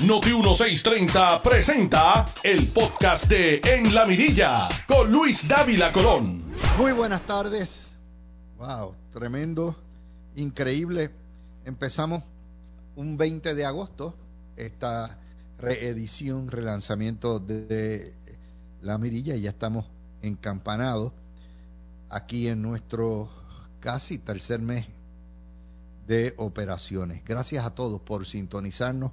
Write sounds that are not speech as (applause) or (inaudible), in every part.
Noti 1630 presenta el podcast de En la Mirilla con Luis Dávila Colón. Muy buenas tardes. Wow, tremendo, increíble. Empezamos un 20 de agosto esta reedición, relanzamiento de La Mirilla y ya estamos encampanados aquí en nuestro casi tercer mes de operaciones. Gracias a todos por sintonizarnos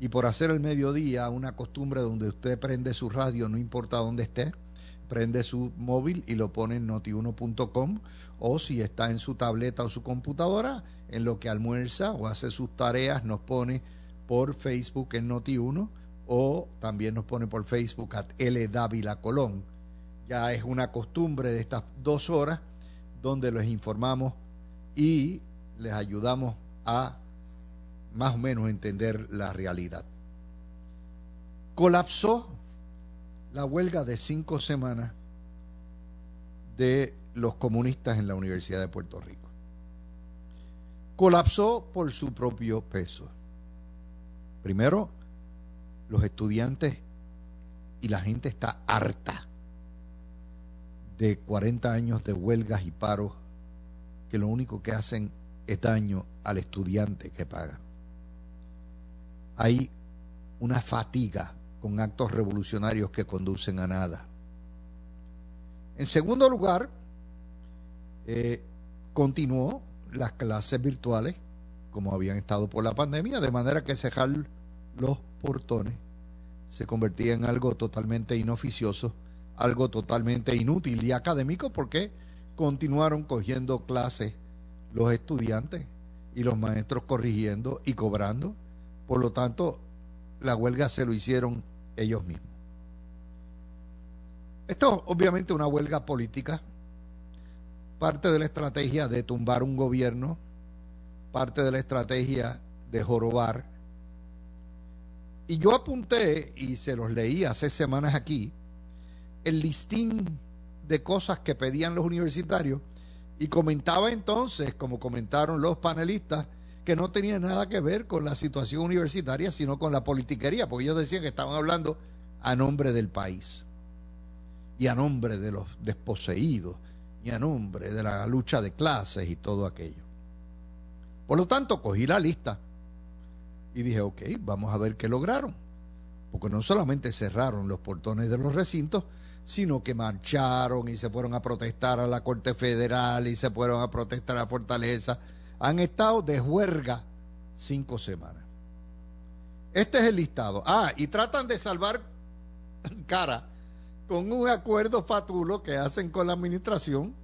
y por hacer el mediodía una costumbre donde usted prende su radio, no importa dónde esté, prende su móvil y lo pone en notiuno.com o si está en su tableta o su computadora, en lo que almuerza o hace sus tareas, nos pone por Facebook en Noti1 o también nos pone por Facebook a L. Dávila Colón. Ya es una costumbre de estas dos horas donde les informamos y les ayudamos a más o menos entender la realidad. Colapsó la huelga de cinco semanas de los comunistas en la Universidad de Puerto Rico. Colapsó por su propio peso. Primero, los estudiantes y la gente está harta de 40 años de huelgas y paros que lo único que hacen es daño al estudiante que paga. Hay una fatiga con actos revolucionarios que conducen a nada. En segundo lugar, eh, continuó las clases virtuales como habían estado por la pandemia, de manera que cerrar los portones se convertía en algo totalmente inoficioso, algo totalmente inútil y académico porque continuaron cogiendo clases los estudiantes y los maestros corrigiendo y cobrando. Por lo tanto, la huelga se lo hicieron ellos mismos. Esto obviamente una huelga política, parte de la estrategia de tumbar un gobierno, parte de la estrategia de jorobar. Y yo apunté, y se los leí hace semanas aquí, el listín de cosas que pedían los universitarios y comentaba entonces, como comentaron los panelistas, que no tenía nada que ver con la situación universitaria, sino con la politiquería, porque ellos decían que estaban hablando a nombre del país y a nombre de los desposeídos y a nombre de la lucha de clases y todo aquello. Por lo tanto, cogí la lista y dije, ok, vamos a ver qué lograron, porque no solamente cerraron los portones de los recintos, sino que marcharon y se fueron a protestar a la Corte Federal y se fueron a protestar a Fortaleza han estado de juerga cinco semanas. Este es el listado. Ah, y tratan de salvar (laughs) cara con un acuerdo fatulo que hacen con la administración,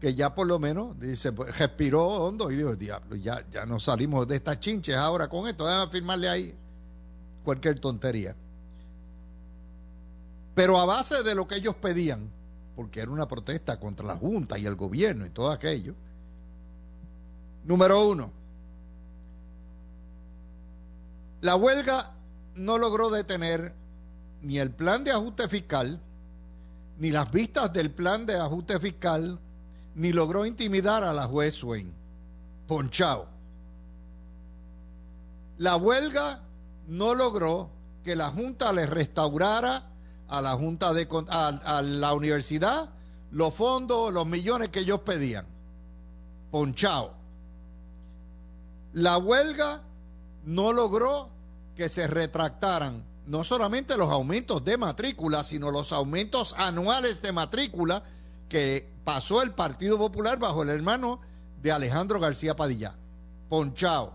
que ya por lo menos, dice, pues, respiró hondo y dijo, diablo, ya, ya nos salimos de estas chinches ahora con esto, déjame firmarle ahí cualquier tontería. Pero a base de lo que ellos pedían, porque era una protesta contra la Junta y el gobierno y todo aquello, Número uno, la huelga no logró detener ni el plan de ajuste fiscal, ni las vistas del plan de ajuste fiscal, ni logró intimidar a la juez Swain. Ponchao. La huelga no logró que la Junta le restaurara a la Junta de a, a la universidad los fondos, los millones que ellos pedían. Ponchao. La huelga no logró que se retractaran no solamente los aumentos de matrícula, sino los aumentos anuales de matrícula que pasó el Partido Popular bajo el hermano de Alejandro García Padilla. Ponchao.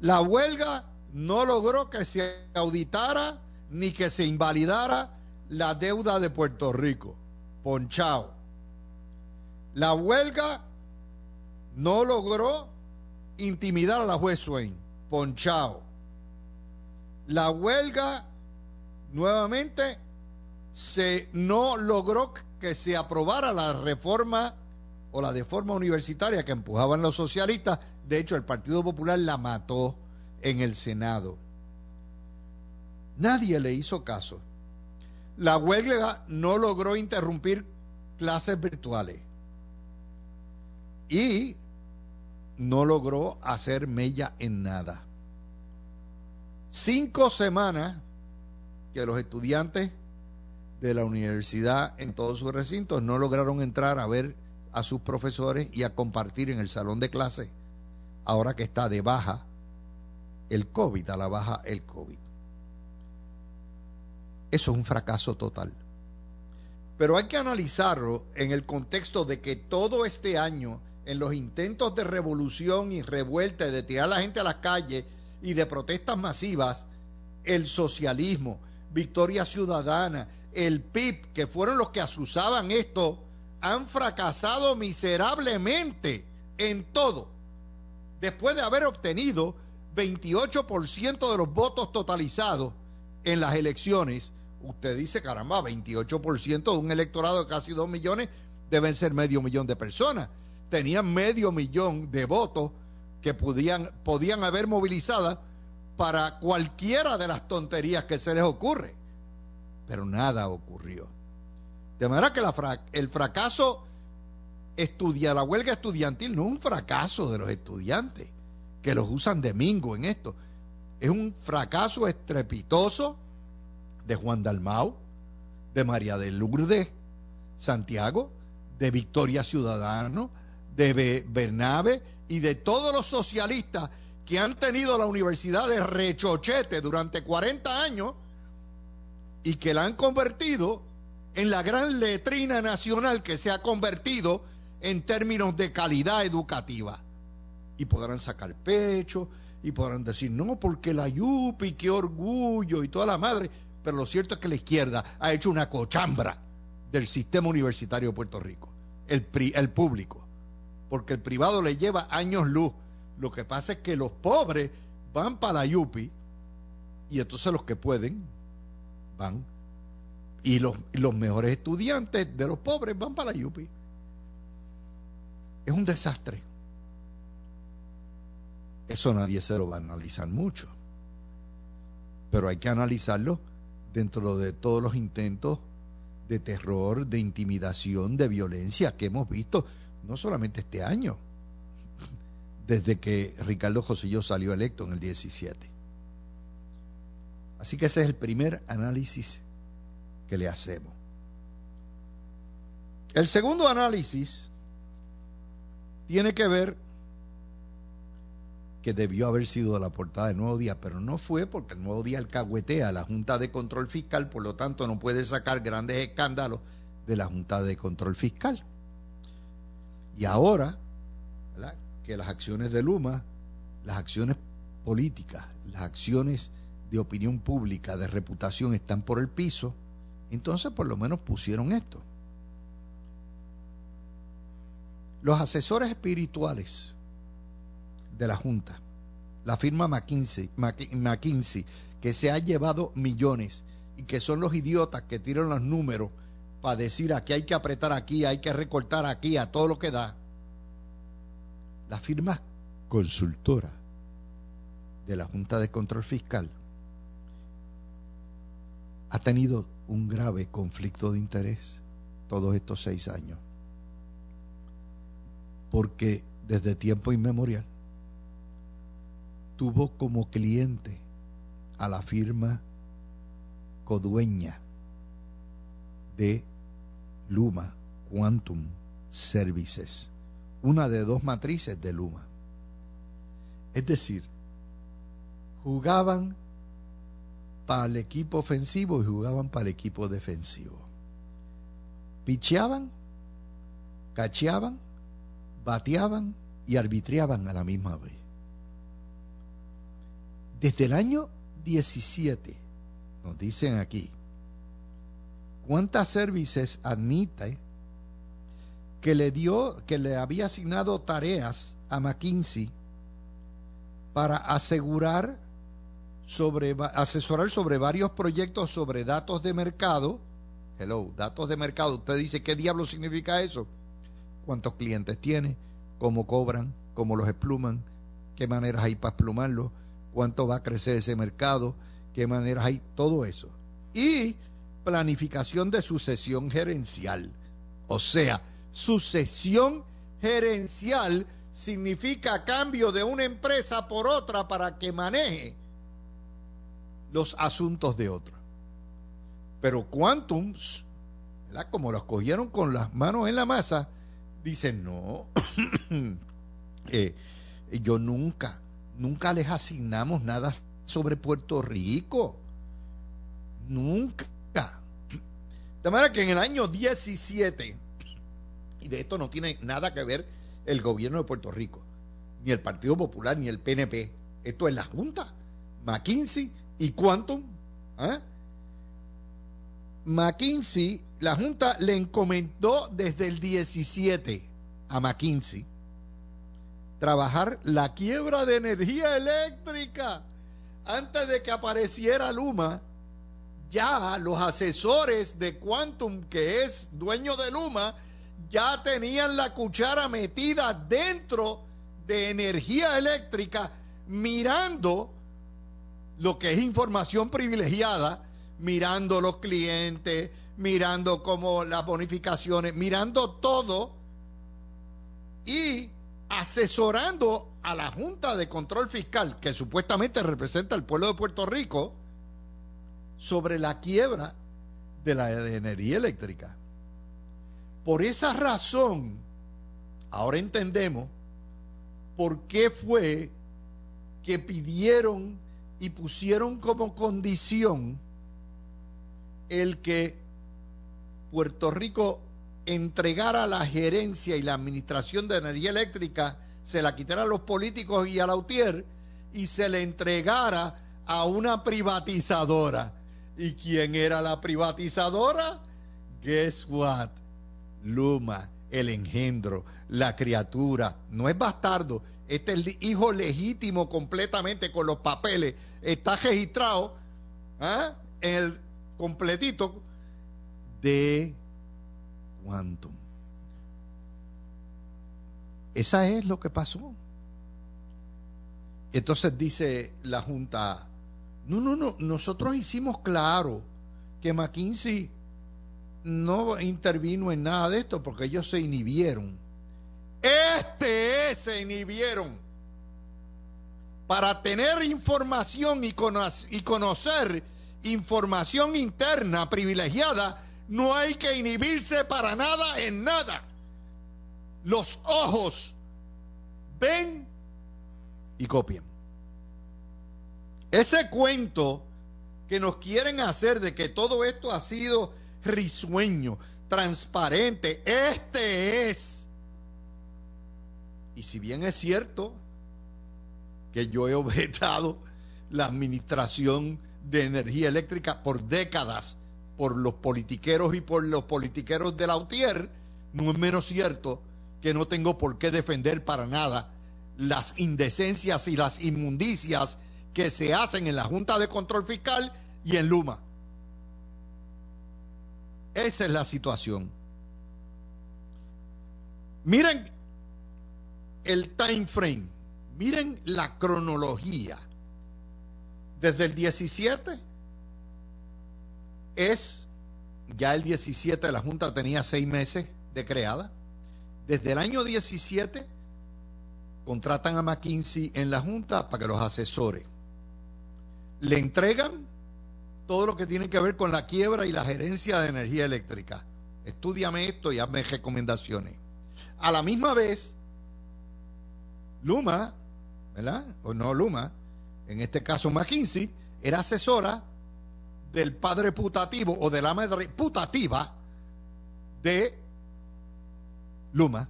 La huelga no logró que se auditara ni que se invalidara la deuda de Puerto Rico. Ponchao. La huelga no logró intimidar a la juez Swain. Ponchao. La huelga nuevamente se no logró que se aprobara la reforma o la deforma universitaria que empujaban los socialistas. De hecho, el Partido Popular la mató en el Senado. Nadie le hizo caso. La huelga no logró interrumpir clases virtuales. Y no logró hacer mella en nada. cinco semanas que los estudiantes de la universidad en todos sus recintos no lograron entrar a ver a sus profesores y a compartir en el salón de clase, ahora que está de baja el COVID, a la baja el COVID. Eso es un fracaso total. Pero hay que analizarlo en el contexto de que todo este año, en los intentos de revolución y revuelta, de tirar a la gente a las calles y de protestas masivas, el socialismo, Victoria Ciudadana, el PIB, que fueron los que asusaban esto, han fracasado miserablemente en todo. Después de haber obtenido 28% de los votos totalizados en las elecciones, usted dice, caramba, 28% de un electorado de casi 2 millones deben ser medio millón de personas. Tenían medio millón de votos que podían, podían haber movilizadas para cualquiera de las tonterías que se les ocurre. Pero nada ocurrió. De manera que el fracaso estudia, la huelga estudiantil no es un fracaso de los estudiantes que los usan de mingo en esto. Es un fracaso estrepitoso de Juan Dalmau, de María de Lourdes Santiago, de Victoria Ciudadano, de Bernabe y de todos los socialistas que han tenido la universidad de rechochete durante 40 años y que la han convertido en la gran letrina nacional que se ha convertido en términos de calidad educativa. Y podrán sacar pecho y podrán decir, no, porque la Yupi, qué orgullo y toda la madre. Pero lo cierto es que la izquierda ha hecho una cochambra del sistema universitario de Puerto Rico, el, el público, porque el privado le lleva años luz. Lo que pasa es que los pobres van para la Yupi y entonces los que pueden van y los, los mejores estudiantes de los pobres van para la Yupi. Es un desastre. Eso nadie se lo va a analizar mucho. Pero hay que analizarlo dentro de todos los intentos de terror, de intimidación, de violencia que hemos visto, no solamente este año, desde que Ricardo José salió electo en el 17. Así que ese es el primer análisis que le hacemos. El segundo análisis tiene que ver que debió haber sido la portada del Nuevo Día, pero no fue porque el Nuevo Día alcahuetea a la Junta de Control Fiscal, por lo tanto no puede sacar grandes escándalos de la Junta de Control Fiscal. Y ahora, que las acciones de Luma, las acciones políticas, las acciones de opinión pública, de reputación están por el piso, entonces por lo menos pusieron esto. Los asesores espirituales de la Junta, la firma McKinsey, McKinsey, que se ha llevado millones y que son los idiotas que tiran los números para decir aquí hay que apretar aquí, hay que recortar aquí, a todo lo que da. La firma consultora de la Junta de Control Fiscal ha tenido un grave conflicto de interés todos estos seis años. Porque desde tiempo inmemorial tuvo como cliente a la firma codueña de Luma Quantum Services, una de dos matrices de Luma. Es decir, jugaban para el equipo ofensivo y jugaban para el equipo defensivo. Picheaban, cacheaban, bateaban y arbitriaban a la misma vez. Desde el año 17, nos dicen aquí, ¿cuántas services admite que le dio, que le había asignado tareas a McKinsey para asegurar sobre, asesorar sobre varios proyectos sobre datos de mercado. Hello, datos de mercado. Usted dice, ¿qué diablo significa eso? ¿Cuántos clientes tiene? ¿Cómo cobran? ¿Cómo los expluman? ¿Qué maneras hay para explumarlos? ¿Cuánto va a crecer ese mercado? ¿Qué maneras hay? Todo eso. Y planificación de sucesión gerencial. O sea, sucesión gerencial significa cambio de una empresa por otra para que maneje los asuntos de otros. Pero Quantum, como los cogieron con las manos en la masa, dicen, no, (clears throat) eh, yo nunca, nunca les asignamos nada sobre Puerto Rico. Nunca. De manera que en el año 17, y de esto no tiene nada que ver el gobierno de Puerto Rico, ni el Partido Popular, ni el PNP, esto es la Junta, McKinsey y Quantum. ¿ah? McKinsey, la Junta le encomendó desde el 17 a McKinsey trabajar la quiebra de energía eléctrica antes de que apareciera Luma ya los asesores de Quantum, que es dueño de Luma, ya tenían la cuchara metida dentro de energía eléctrica, mirando lo que es información privilegiada, mirando los clientes, mirando cómo las bonificaciones, mirando todo y asesorando a la Junta de Control Fiscal, que supuestamente representa al pueblo de Puerto Rico, sobre la quiebra de la energía eléctrica. Por esa razón, ahora entendemos por qué fue que pidieron y pusieron como condición el que Puerto Rico entregara la gerencia y la administración de energía eléctrica, se la quitara a los políticos y a la UTIER y se le entregara a una privatizadora. ¿Y quién era la privatizadora? Guess what? Luma, el engendro, la criatura. No es bastardo. Este es el hijo legítimo completamente con los papeles. Está registrado ¿ah? en el completito de Quantum. Esa es lo que pasó. Entonces dice la Junta, no, no, no, nosotros hicimos claro que McKinsey no intervino en nada de esto porque ellos se inhibieron. Este es, se inhibieron para tener información y, y conocer información interna privilegiada, no hay que inhibirse para nada en nada. Los ojos ven y copian. Ese cuento que nos quieren hacer de que todo esto ha sido risueño, transparente, este es. Y si bien es cierto que yo he objetado la administración de energía eléctrica por décadas por los politiqueros y por los politiqueros de la UTIER, no es menos cierto que no tengo por qué defender para nada las indecencias y las inmundicias que se hacen en la Junta de Control Fiscal y en Luma. Esa es la situación. Miren el time frame, miren la cronología. Desde el 17 es, ya el 17 la Junta tenía seis meses de creada. Desde el año 17 contratan a McKinsey en la Junta para que los asesore le entregan todo lo que tiene que ver con la quiebra y la gerencia de energía eléctrica. Estúdiame esto y hazme recomendaciones. A la misma vez, Luma, ¿verdad? O no Luma, en este caso McKinsey, era asesora del padre putativo o de la madre putativa de Luma,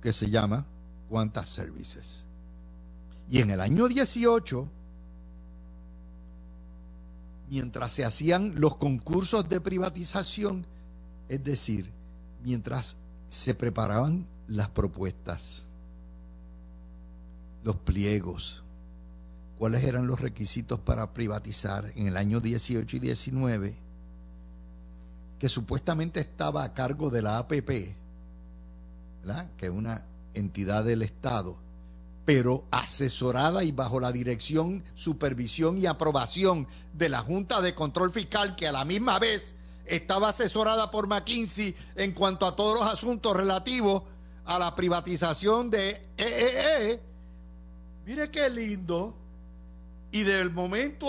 que se llama Quantas Services. Y en el año 18, mientras se hacían los concursos de privatización, es decir, mientras se preparaban las propuestas, los pliegos, cuáles eran los requisitos para privatizar en el año 18 y 19, que supuestamente estaba a cargo de la APP, que es una entidad del Estado, pero asesorada y bajo la dirección, supervisión y aprobación de la Junta de Control Fiscal, que a la misma vez estaba asesorada por McKinsey en cuanto a todos los asuntos relativos a la privatización de EEE. E e. Mire qué lindo. y del momento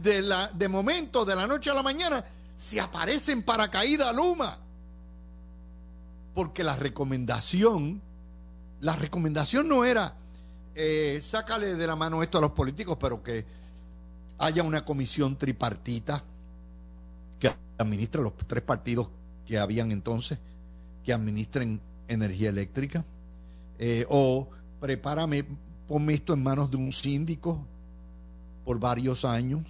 de, la, de momento, de la noche a la mañana, se aparecen para caída Luma. Porque la recomendación, la recomendación no era eh, sácale de la mano esto a los políticos, pero que haya una comisión tripartita que administre los tres partidos que habían entonces, que administren energía eléctrica, eh, o prepárame, ponme esto en manos de un síndico por varios años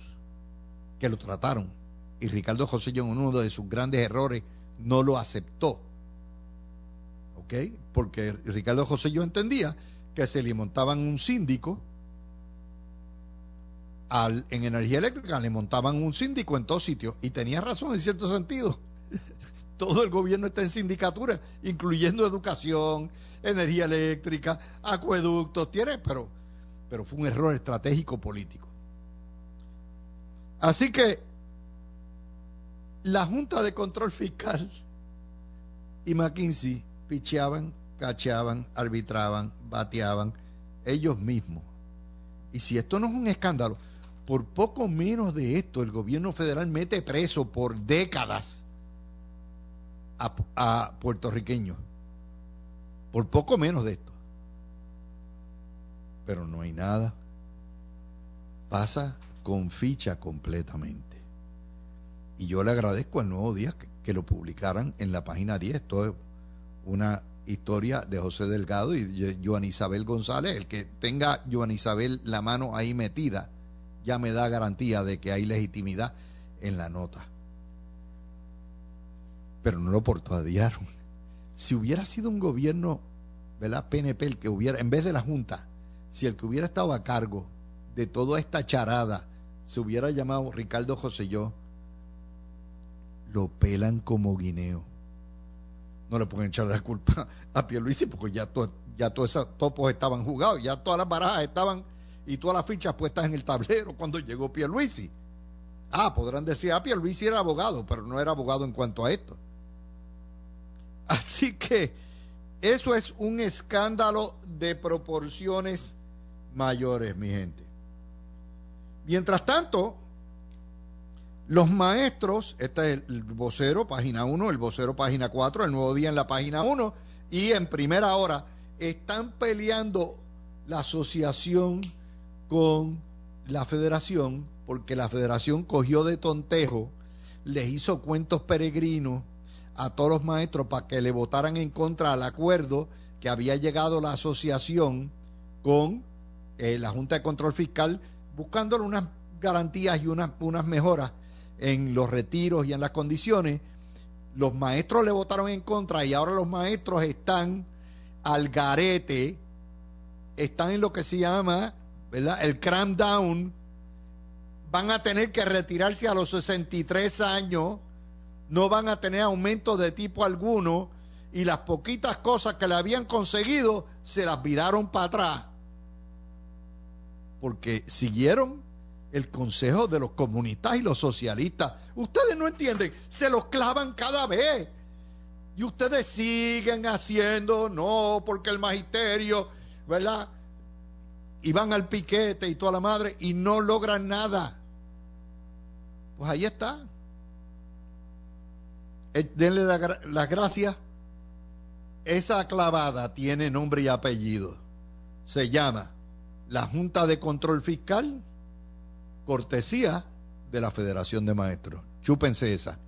que lo trataron. Y Ricardo José en uno de sus grandes errores, no lo aceptó. ¿Ok? Porque Ricardo José yo entendía que se le montaban un síndico al, en energía eléctrica, le montaban un síndico en todos sitios. Y tenía razón en cierto sentido. (laughs) Todo el gobierno está en sindicatura, incluyendo educación, energía eléctrica, acueductos, tiene, pero, pero fue un error estratégico político. Así que la Junta de Control Fiscal y McKinsey picheaban, cacheaban, arbitraban, bateaban ellos mismos. Y si esto no es un escándalo, por poco menos de esto el gobierno federal mete preso por décadas a, puertorriqueños. Por poco menos de esto. Pero no hay nada. Pasa con ficha completamente. Y yo le agradezco al Nuevo Día que, lo publicaran en la página 10. Esto es una historia de José Delgado y Joan Isabel González. El que tenga Joan Isabel la mano ahí metida ya me da garantía de que hay legitimidad en la nota. Pero no lo portadiaron. Si hubiera sido un gobierno, ¿verdad? PNP, el que hubiera, en vez de la Junta, si el que hubiera estado a cargo de toda esta charada se hubiera llamado Ricardo Joselló, lo pelan como guineo. No le pueden echar la culpa (laughs) a Pierluisi porque ya, ya todos esos topos estaban jugados, ya todas las barajas estaban y todas las fichas puestas en el tablero (laughs) cuando llegó Pierluisi. Ah, podrán decir, ah, Pierluisi era abogado, pero no era abogado en cuanto a esto. Así que eso es un escándalo de proporciones mayores, mi gente. Mientras tanto, los maestros, este es el vocero, página 1, el vocero, página 4, el nuevo día en la página 1, y en primera hora están peleando la asociación con la federación, porque la federación cogió de tontejo, les hizo cuentos peregrinos a todos los maestros para que le votaran en contra al acuerdo que había llegado la asociación con eh, la Junta de Control Fiscal buscándole unas garantías y unas, unas mejoras en los retiros y en las condiciones, los maestros le votaron en contra y ahora los maestros están al garete, están en lo que se llama, ¿verdad? El cram down, van a tener que retirarse a los 63 años, no van a tener aumento de tipo alguno y las poquitas cosas que le habían conseguido se las viraron para atrás porque siguieron el consejo de los comunistas y los socialistas. Ustedes no entienden, se los clavan cada vez. Y ustedes siguen haciendo, no, porque el magisterio, ¿verdad? Y van al piquete y toda la madre y no logran nada. Pues ahí está. Eh, denle las gracias. Esa clavada tiene nombre y apellido. Se llama la Junta de Control Fiscal, cortesía de la Federación de Maestros. Chúpense esa.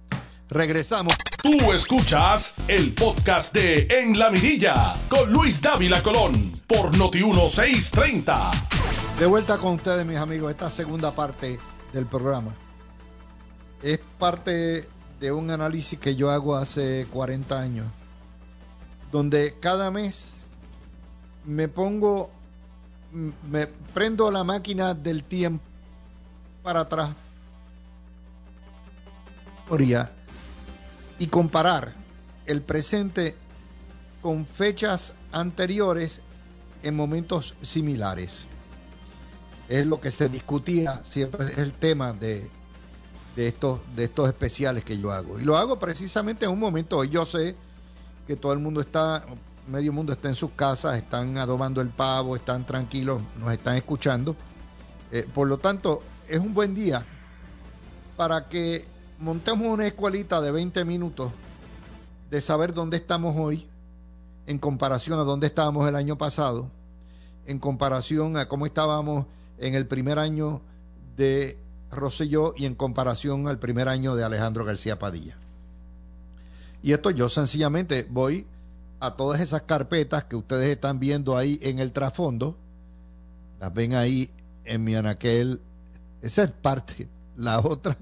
Regresamos. Tú escuchas el podcast de En la Mirilla con Luis Dávila Colón por Noti 1630. De vuelta con ustedes, mis amigos, esta segunda parte del programa es parte de un análisis que yo hago hace 40 años, donde cada mes me pongo me prendo la máquina del tiempo para atrás y comparar el presente con fechas anteriores en momentos similares. Es lo que se discutía, siempre es el tema de, de, estos, de estos especiales que yo hago. Y lo hago precisamente en un momento, yo sé que todo el mundo está medio mundo está en sus casas, están adobando el pavo, están tranquilos, nos están escuchando. Eh, por lo tanto, es un buen día para que montemos una escuelita de 20 minutos de saber dónde estamos hoy en comparación a dónde estábamos el año pasado, en comparación a cómo estábamos en el primer año de Rosselló y en comparación al primer año de Alejandro García Padilla. Y esto yo sencillamente voy a todas esas carpetas que ustedes están viendo ahí en el trasfondo, las ven ahí en mi anaquel, esa es parte, la otra,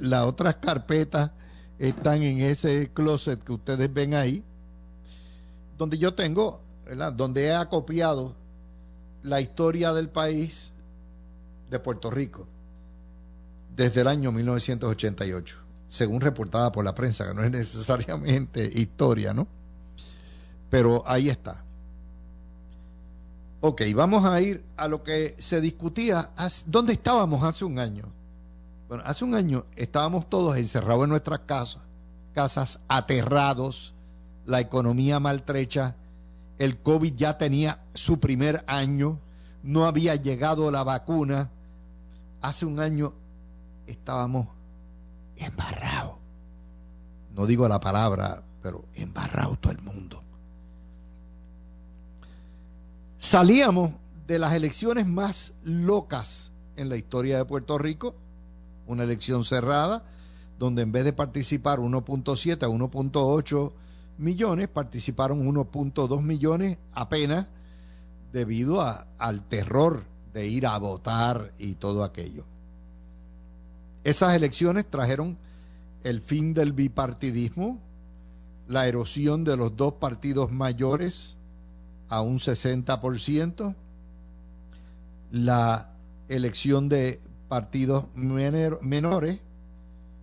las otras carpetas están en ese closet que ustedes ven ahí, donde yo tengo, donde he acopiado la historia del país de Puerto Rico desde el año 1988, según reportada por la prensa, que no es necesariamente historia, ¿no? Pero ahí está. Ok, vamos a ir a lo que se discutía. ¿Dónde estábamos hace un año? Bueno, hace un año estábamos todos encerrados en nuestras casas, casas aterrados, la economía maltrecha, el COVID ya tenía su primer año, no había llegado la vacuna. Hace un año estábamos embarrados. No digo la palabra, pero embarrado todo el mundo. Salíamos de las elecciones más locas en la historia de Puerto Rico, una elección cerrada, donde en vez de participar 1.7 a 1.8 millones, participaron 1.2 millones apenas debido al terror de ir a votar y todo aquello. Esas elecciones trajeron el fin del bipartidismo, la erosión de los dos partidos mayores a un 60%, la elección de partidos menores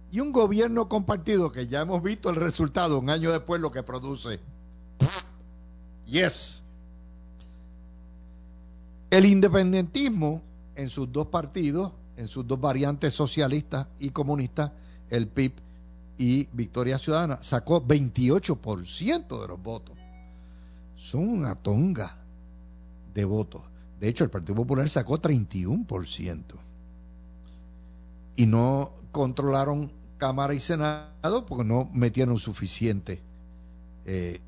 y un gobierno compartido que ya hemos visto el resultado un año después lo que produce. Yes. El independentismo en sus dos partidos en sus dos variantes socialistas y comunistas, el PIB y Victoria Ciudadana, sacó 28% de los votos. Son una tonga de votos. De hecho, el Partido Popular sacó 31%. Y no controlaron Cámara y Senado porque no metieron suficiente. Eh,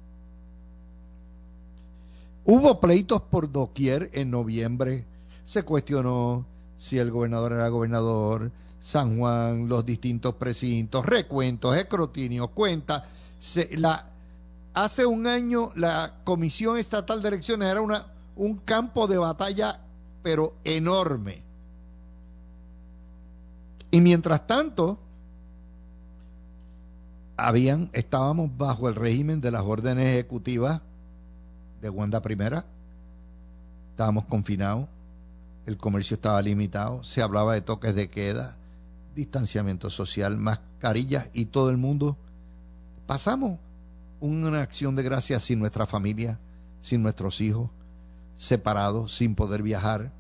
hubo pleitos por doquier en noviembre. Se cuestionó si el gobernador era gobernador, San Juan, los distintos precintos, recuentos, escrutinios, cuentas. la, hace un año la Comisión Estatal de Elecciones era una, un campo de batalla, pero enorme. Y mientras tanto, habían, estábamos bajo el régimen de las órdenes ejecutivas de Wanda Primera, estábamos confinados, el comercio estaba limitado, se hablaba de toques de queda, distanciamiento social, mascarillas y todo el mundo. Pasamos una acción de gracia sin nuestra familia, sin nuestros hijos, separados, sin poder viajar.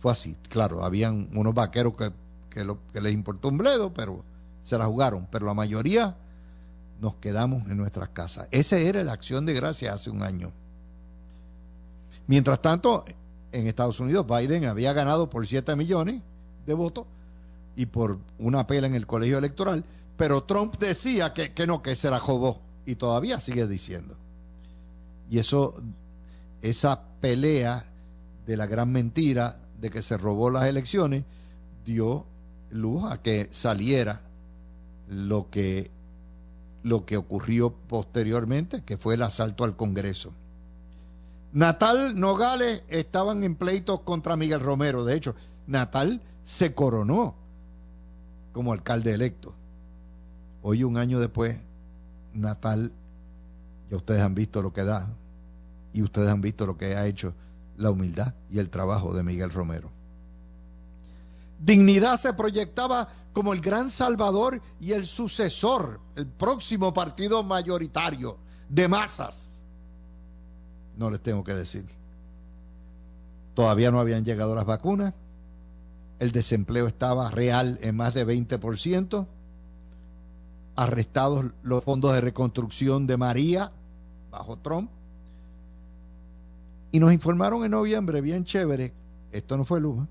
Fue así. Claro, habían unos vaqueros que, que les importó un bledo, pero se la jugaron. Pero la mayoría nos quedamos en nuestras casas. Esa era la acción de gracia hace un año. Mientras tanto, en Estados Unidos, Biden había ganado por 7 millones de votos y por una pela en el colegio electoral, pero Trump decía que, que no, que se la robó y todavía sigue diciendo. Y eso, esa pelea de la gran mentira de que se robó las elecciones, dio luz a que saliera lo que, lo que ocurrió posteriormente, que fue el asalto al Congreso. Natal Nogales estaban en pleitos contra Miguel Romero. De hecho, Natal se coronó como alcalde electo. Hoy, un año después, Natal, ya ustedes han visto lo que da y ustedes han visto lo que ha hecho la humildad y el trabajo de Miguel Romero. Dignidad se proyectaba como el gran salvador y el sucesor, el próximo partido mayoritario de masas no les tengo que decir. Todavía no habían llegado las vacunas, el desempleo estaba real en más de 20%, arrestados los fondos de reconstrucción de María bajo Trump, y nos informaron en noviembre, bien chévere, esto no fue Luma,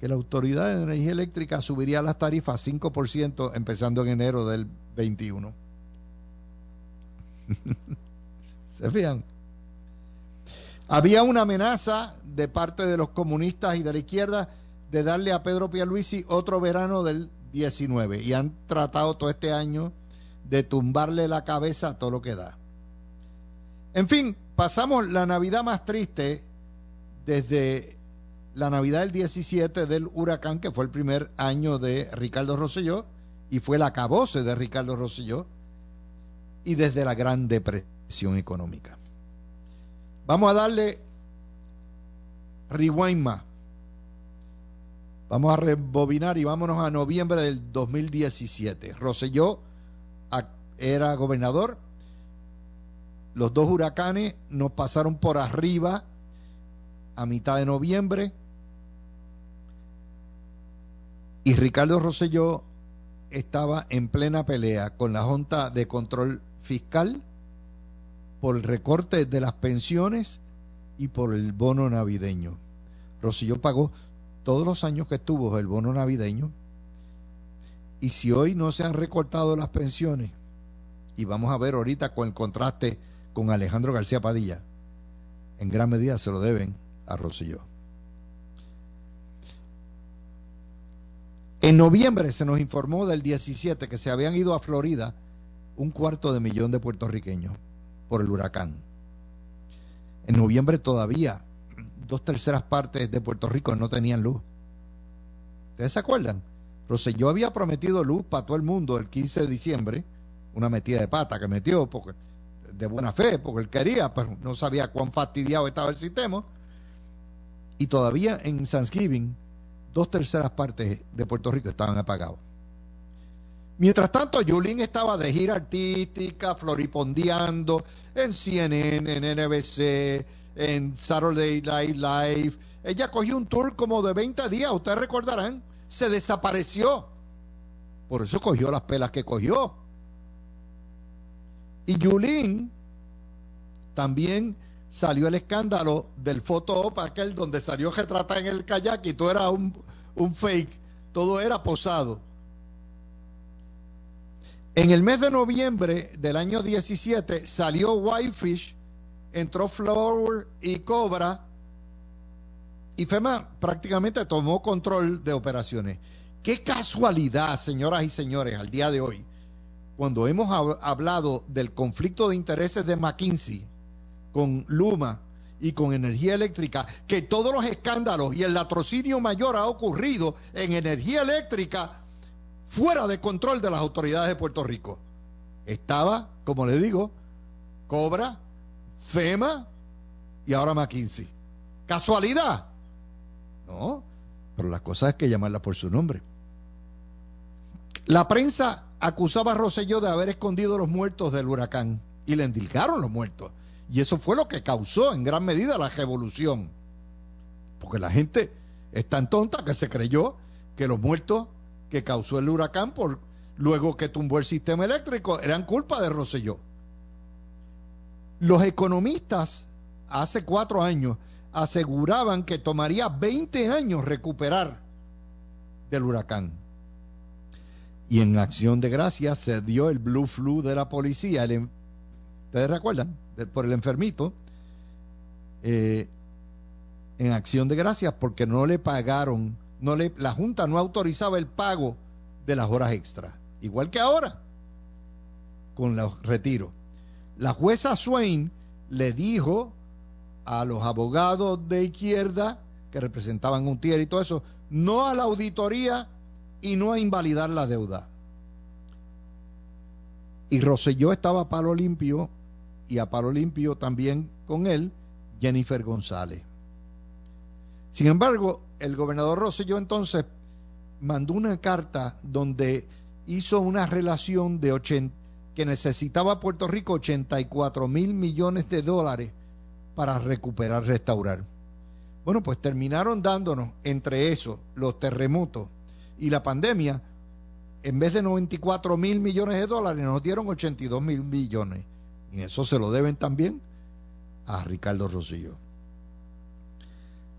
que la Autoridad de Energía Eléctrica subiría las tarifas 5% empezando en enero del 21. (laughs) ¿Se fijan? Había una amenaza de parte de los comunistas y de la izquierda de darle a Pedro Pierluisi otro verano del 19 y han tratado todo este año de tumbarle la cabeza a todo lo que da. En fin, pasamos la Navidad más triste desde la Navidad del 17 del huracán, que fue el primer año de Ricardo Rosselló y fue el acabose de Ricardo Rosselló, y desde la Gran Depresión Económica. Vamos a darle rewind Vamos a rebobinar y vámonos a noviembre del 2017. Rosselló era gobernador. Los dos huracanes nos pasaron por arriba a mitad de noviembre. Y Ricardo Rosselló estaba en plena pelea con la Junta de Control Fiscal por el recorte de las pensiones y por el bono navideño. Rosselló pagó todos los años que estuvo el bono navideño. Y si hoy no se han recortado las pensiones, y vamos a ver ahorita con el contraste con Alejandro García Padilla, en gran medida se lo deben a Rosselló. En noviembre se nos informó del 17 que se habían ido a Florida un cuarto de millón de puertorriqueños por el huracán. En noviembre todavía dos terceras partes de Puerto Rico no tenían luz. ¿Ustedes se acuerdan? yo había prometido luz para todo el mundo el 15 de diciembre, una metida de pata que metió porque, de buena fe, porque él quería, pero no sabía cuán fastidiado estaba el sistema. Y todavía en Thanksgiving, dos terceras partes de Puerto Rico estaban apagados. Mientras tanto, Yulín estaba de gira artística, floripondeando en CNN, en NBC, en Saturday Night Live. Ella cogió un tour como de 20 días, ustedes recordarán, se desapareció. Por eso cogió las pelas que cogió. Y Yulín también salió el escándalo del foto aquel donde salió retratada en el kayak y todo era un, un fake, todo era posado. En el mes de noviembre del año 17 salió Whitefish, entró Flower y Cobra y FEMA prácticamente tomó control de operaciones. Qué casualidad, señoras y señores, al día de hoy, cuando hemos hablado del conflicto de intereses de McKinsey con Luma y con energía eléctrica, que todos los escándalos y el latrocinio mayor ha ocurrido en energía eléctrica fuera de control de las autoridades de Puerto Rico. Estaba, como le digo, Cobra, FEMA y ahora McKinsey. ¿Casualidad? No, pero la cosa es que llamarla por su nombre. La prensa acusaba a Rosselló de haber escondido los muertos del huracán y le endilgaron los muertos. Y eso fue lo que causó en gran medida la revolución. Porque la gente es tan tonta que se creyó que los muertos que causó el huracán por luego que tumbó el sistema eléctrico eran culpa de Rosselló. Los economistas hace cuatro años aseguraban que tomaría 20 años recuperar del huracán. Y en acción de gracias se dio el blue flu de la policía. ¿Ustedes recuerdan? por el enfermito. Eh, en acción de gracias porque no le pagaron no le, la Junta no autorizaba el pago de las horas extras, igual que ahora, con los retiros. La jueza Swain le dijo a los abogados de izquierda que representaban un tier y todo eso, no a la auditoría y no a invalidar la deuda. Y Roselló estaba a palo limpio y a palo limpio también con él Jennifer González. Sin embargo, el gobernador Rosselló entonces mandó una carta donde hizo una relación de 80, que necesitaba Puerto Rico 84 mil millones de dólares para recuperar, restaurar. Bueno, pues terminaron dándonos entre eso, los terremotos y la pandemia, en vez de 94 mil millones de dólares, nos dieron 82 mil millones. Y eso se lo deben también a Ricardo Rosillo.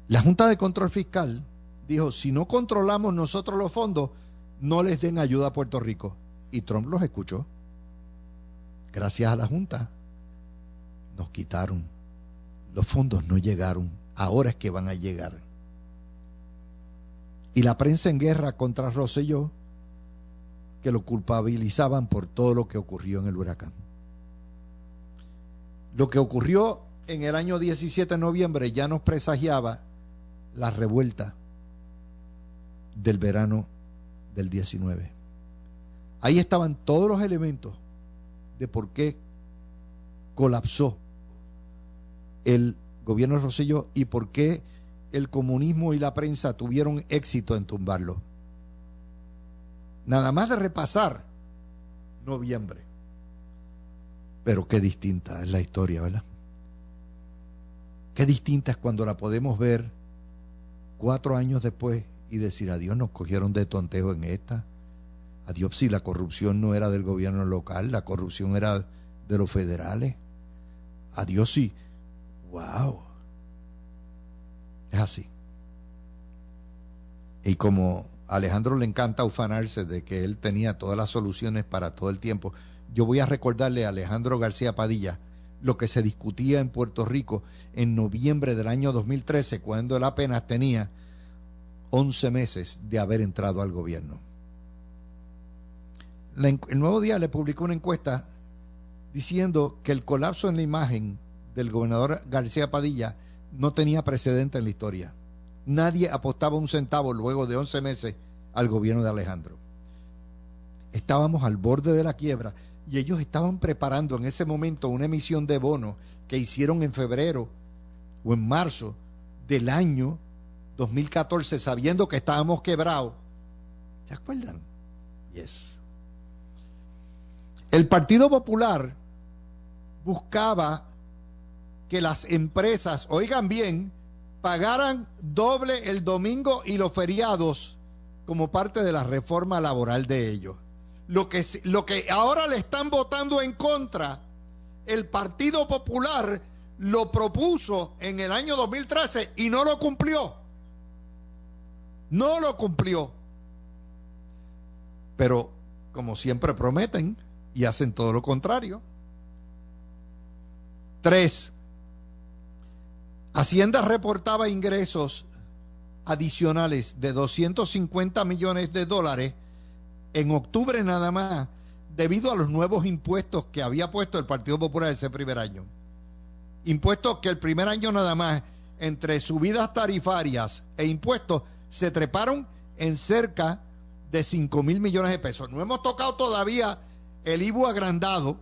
La Junta de Control Fiscal dijo, si no controlamos nosotros los fondos, no les den ayuda a Puerto Rico. Y Trump los escuchó. Gracias a la Junta nos quitaron. Los fondos no llegaron. Ahora es que van a llegar. Y la prensa en guerra contra Rosselló, que lo culpabilizaban por todo lo que ocurrió en el huracán. Lo que ocurrió en el año 17 de noviembre ya nos presagiaba la revuelta del verano del 19. Ahí estaban todos los elementos de por qué colapsó el gobierno de Rosselló y por qué el comunismo y la prensa tuvieron éxito en tumbarlo. Nada más de repasar noviembre. Pero qué distinta es la historia, ¿verdad? Qué distinta es cuando la podemos ver cuatro años después y decir, adiós, nos cogieron de tontejo en esta. Adiós, si la corrupción no era del gobierno local, la corrupción era de los federales. Adiós, sí. ¡Wow! Es así. Y como a Alejandro le encanta ufanarse de que él tenía todas las soluciones para todo el tiempo, yo voy a recordarle a Alejandro García Padilla lo que se discutía en Puerto Rico en noviembre del año 2013, cuando él apenas tenía 11 meses de haber entrado al gobierno. El Nuevo Día le publicó una encuesta diciendo que el colapso en la imagen del gobernador García Padilla no tenía precedente en la historia. Nadie apostaba un centavo luego de 11 meses al gobierno de Alejandro. Estábamos al borde de la quiebra y ellos estaban preparando en ese momento una emisión de bono que hicieron en febrero o en marzo del año 2014 sabiendo que estábamos quebrados. ¿Se acuerdan? Yes. El Partido Popular buscaba que las empresas, oigan bien, pagaran doble el domingo y los feriados como parte de la reforma laboral de ellos. Lo que, lo que ahora le están votando en contra, el Partido Popular lo propuso en el año 2013 y no lo cumplió. No lo cumplió. Pero como siempre prometen y hacen todo lo contrario. Tres, Hacienda reportaba ingresos adicionales de 250 millones de dólares en octubre nada más, debido a los nuevos impuestos que había puesto el Partido Popular ese primer año. Impuestos que el primer año nada más, entre subidas tarifarias e impuestos, se treparon en cerca de 5 mil millones de pesos. No hemos tocado todavía el IBU agrandado.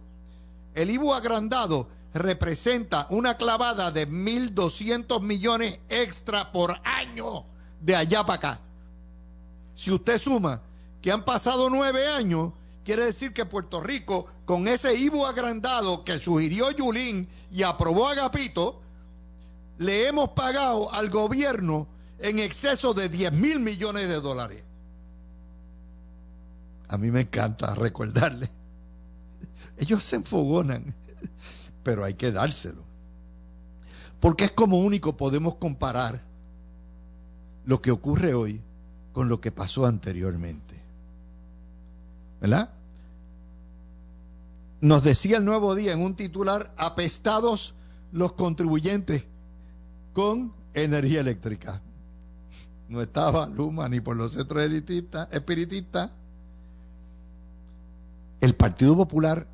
El IBU agrandado representa una clavada de 1.200 millones extra por año de allá para acá. Si usted suma que han pasado nueve años, quiere decir que Puerto Rico, con ese IBU agrandado que sugirió Yulín y aprobó Agapito, le hemos pagado al gobierno en exceso de 10 mil millones de dólares. A mí me encanta recordarle. Ellos se enfogonan pero hay que dárselo. Porque es como único podemos comparar lo que ocurre hoy con lo que pasó anteriormente. ¿Verdad? Nos decía el nuevo día en un titular, apestados los contribuyentes con energía eléctrica. No estaba Luma ni por los centros espiritistas. El Partido Popular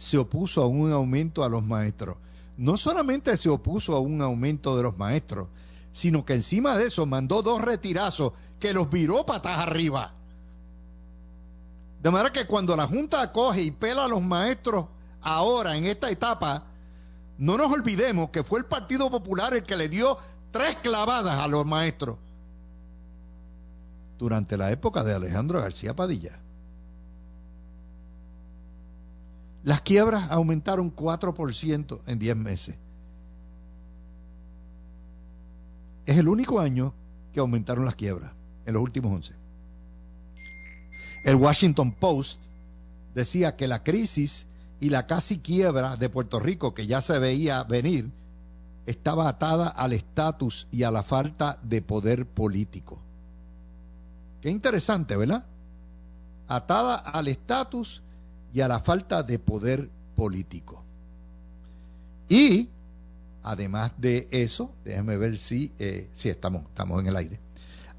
se opuso a un aumento a los maestros. No solamente se opuso a un aumento de los maestros, sino que encima de eso mandó dos retirazos que los viró patas arriba. De manera que cuando la Junta coge y pela a los maestros ahora en esta etapa, no nos olvidemos que fue el Partido Popular el que le dio tres clavadas a los maestros durante la época de Alejandro García Padilla. Las quiebras aumentaron 4% en 10 meses. Es el único año que aumentaron las quiebras en los últimos 11. El Washington Post decía que la crisis y la casi quiebra de Puerto Rico, que ya se veía venir, estaba atada al estatus y a la falta de poder político. Qué interesante, ¿verdad? Atada al estatus y a la falta de poder político. Y además de eso, déjeme ver si, eh, si estamos, estamos en el aire.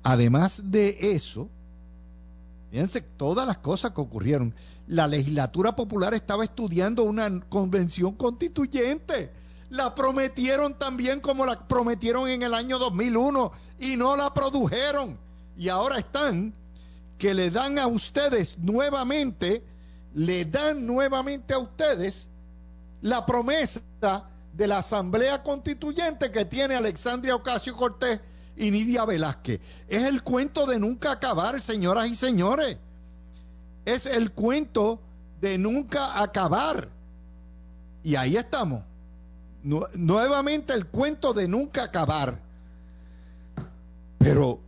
Además de eso, fíjense todas las cosas que ocurrieron. La legislatura popular estaba estudiando una convención constituyente. La prometieron también como la prometieron en el año 2001 y no la produjeron. Y ahora están que le dan a ustedes nuevamente, le dan nuevamente a ustedes la promesa de la Asamblea Constituyente que tiene Alexandria Ocasio Cortés y Nidia Velázquez. Es el cuento de nunca acabar, señoras y señores. Es el cuento de nunca acabar. Y ahí estamos. nuevamente el cuento de nunca acabar. Pero,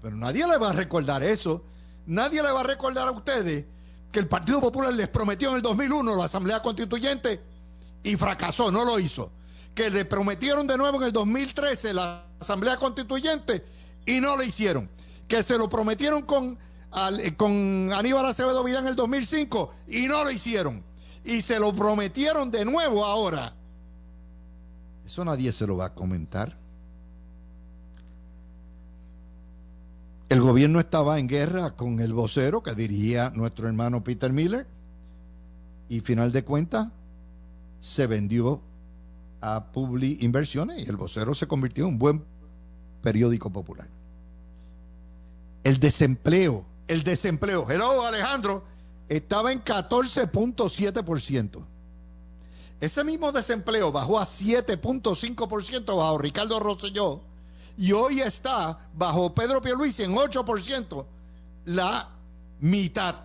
pero nadie le va a recordar eso. Nadie le va a recordar a ustedes que el Partido Popular les prometió en el 2001 la Asamblea Constituyente y fracasó, no lo hizo. Que le prometieron de nuevo en el 2013 la Asamblea Constituyente y no lo hicieron. Que se lo prometieron con, con Aníbal Acevedo Vidal en el 2005 y no lo hicieron. Y se lo prometieron de nuevo ahora. Eso nadie se lo va a comentar. El gobierno estaba en guerra con el vocero que dirigía nuestro hermano Peter Miller y final de cuentas se vendió a Publi Inversiones y el vocero se convirtió en un buen periódico popular. El desempleo, el desempleo, hello Alejandro, estaba en 14.7%. Ese mismo desempleo bajó a 7.5% bajo Ricardo Rosselló y hoy está bajo Pedro Pierluisi en 8%, la mitad.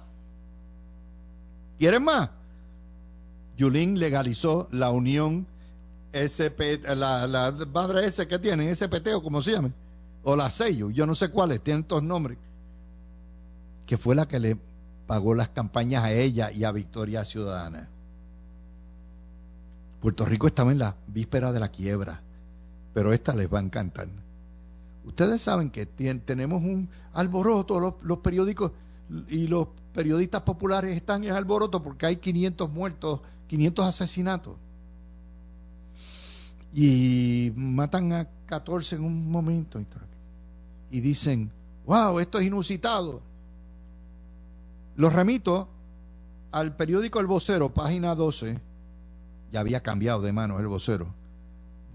¿Quieren más? Yulín legalizó la unión SP, la, la madre S que tienen, SPT o como se llame, o la sello, yo no sé cuáles, tienen todos nombres, que fue la que le pagó las campañas a ella y a Victoria Ciudadana. Puerto Rico estaba en la víspera de la quiebra, pero esta les va a encantar. Ustedes saben que tenemos un alboroto, los, periódicos y los periodistas populares están en alboroto porque hay 500 muertos 500 asesinatos. Y matan a 14 en un momento. Y dicen, wow, esto es inusitado. Los remito al periódico El Vocero, página 12. Ya había cambiado de mano el vocero.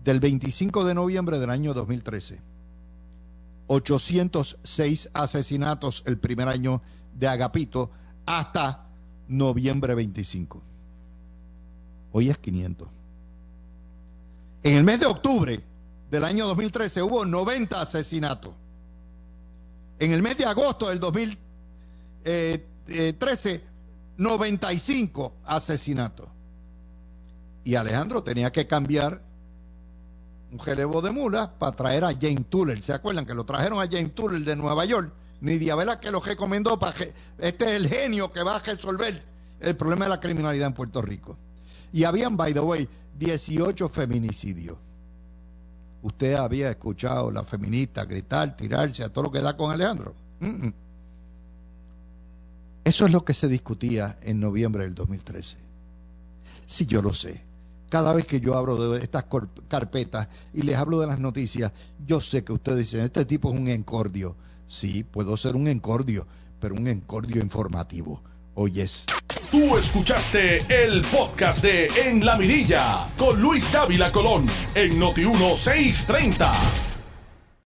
Del 25 de noviembre del año 2013. 806 asesinatos el primer año de Agapito hasta noviembre 25. Hoy es 500. En el mes de octubre del año 2013 hubo 90 asesinatos. En el mes de agosto del 2013, 95 asesinatos. Y Alejandro tenía que cambiar un jerebo de mulas para traer a Jane Tuller. ¿Se acuerdan que lo trajeron a Jane Tuller de Nueva York? Ni Diabela que lo recomendó para que este es el genio que va a resolver el problema de la criminalidad en Puerto Rico. Y habían, by the way, 18 feminicidios. Usted había escuchado a la feminista gritar, tirarse a todo lo que da con Alejandro. Eso es lo que se discutía en noviembre del 2013. Sí, yo lo sé. Cada vez que yo abro de estas carpetas y les hablo de las noticias, yo sé que ustedes dicen, este tipo es un encordio. Sí, puedo ser un encordio, pero un encordio informativo. Oyes. Tú escuchaste el podcast de En la Mirilla con Luis Dávila Colón en Noti 1630.